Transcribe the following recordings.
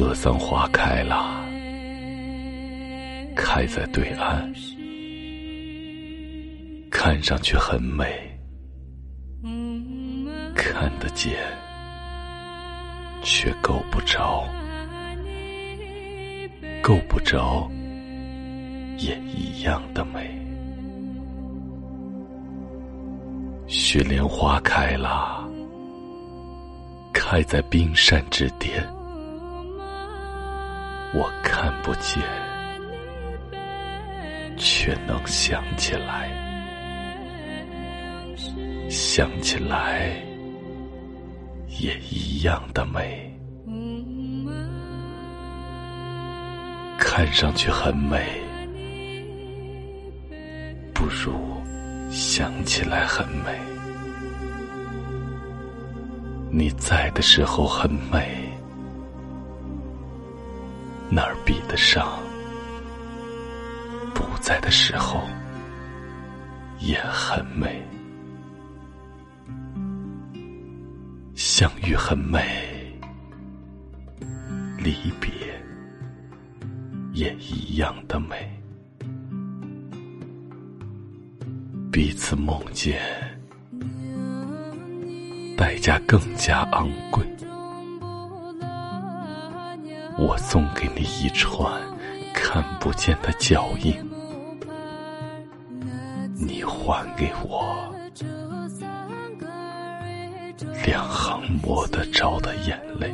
格桑花开了，开在对岸，看上去很美，看得见，却够不着，够不着，也一样的美。雪莲花开了，开在冰山之巅。我看不见，却能想起来，想起来也一样的美。看上去很美，不如想起来很美。你在的时候很美。哪儿比得上？不在的时候也很美，相遇很美，离别也一样的美。彼此梦见，代价更加昂贵。我送给你一串看不见的脚印，你还给我两行摸得着的眼泪。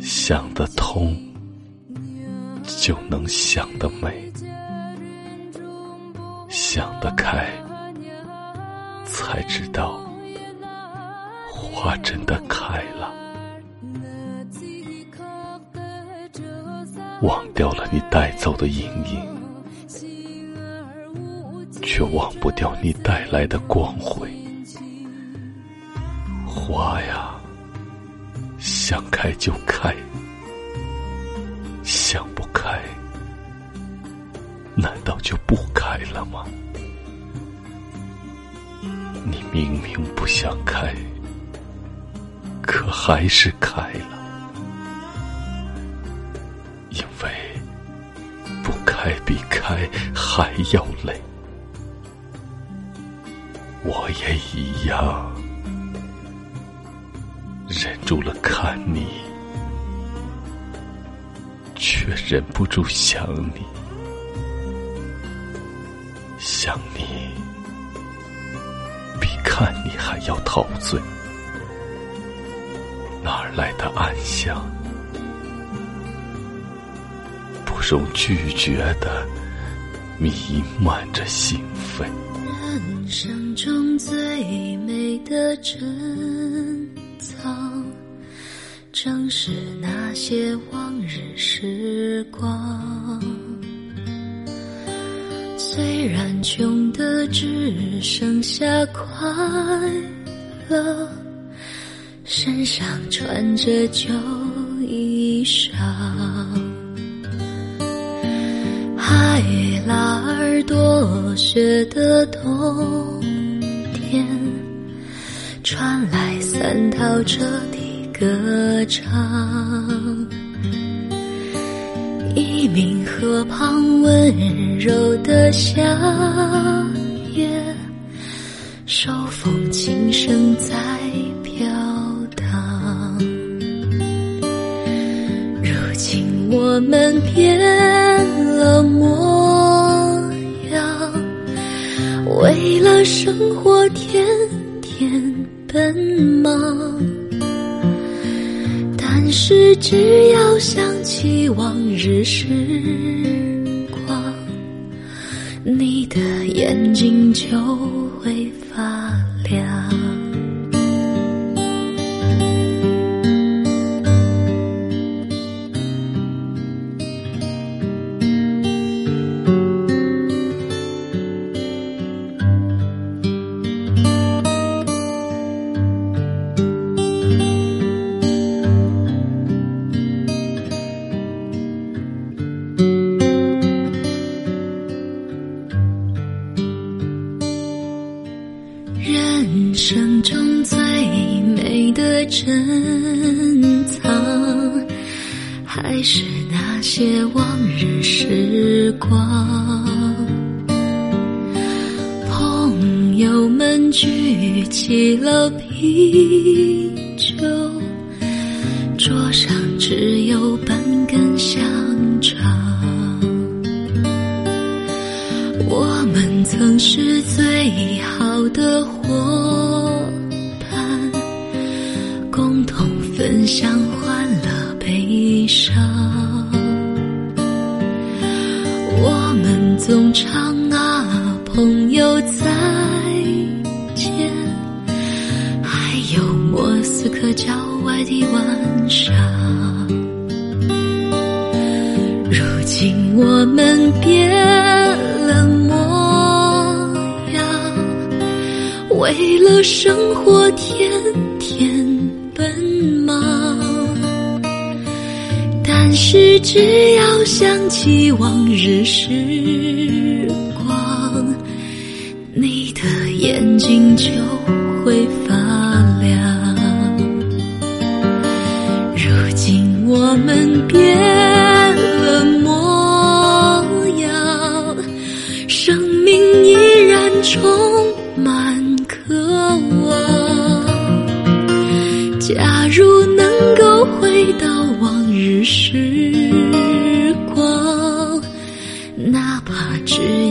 想得通，就能想得美；想得开，才知道花真的开了。忘掉了你带走的阴影，却忘不掉你带来的光辉。花呀，想开就开，想不开，难道就不开了吗？你明明不想开，可还是开了。因为不开比开还要累，我也一样，忍住了看你，却忍不住想你，想你比看你还要陶醉，哪儿来的暗香？种拒绝的弥漫着兴奋。人生中最美的珍藏，正是那些往日时光。虽然穷的只剩下快乐，身上穿着旧衣裳。海拉尔多雪的冬天，传来三套车的歌唱。一名河旁温柔的夏夜，手风琴声在飘荡。如今我们变。的模样，为了生活天天奔忙。但是只要想起往日时光，你的眼睛就会发亮。人生中最美的珍藏。还是那些往日时光。朋友们举起了啤酒，桌上只有半根香曾是最好的伙伴，共同分享欢乐悲伤。我们总唱啊，朋友再见，还有莫斯科郊外的晚上。如今我们变为了生活天天奔忙。但是只要想起往日时光，你的眼睛就会放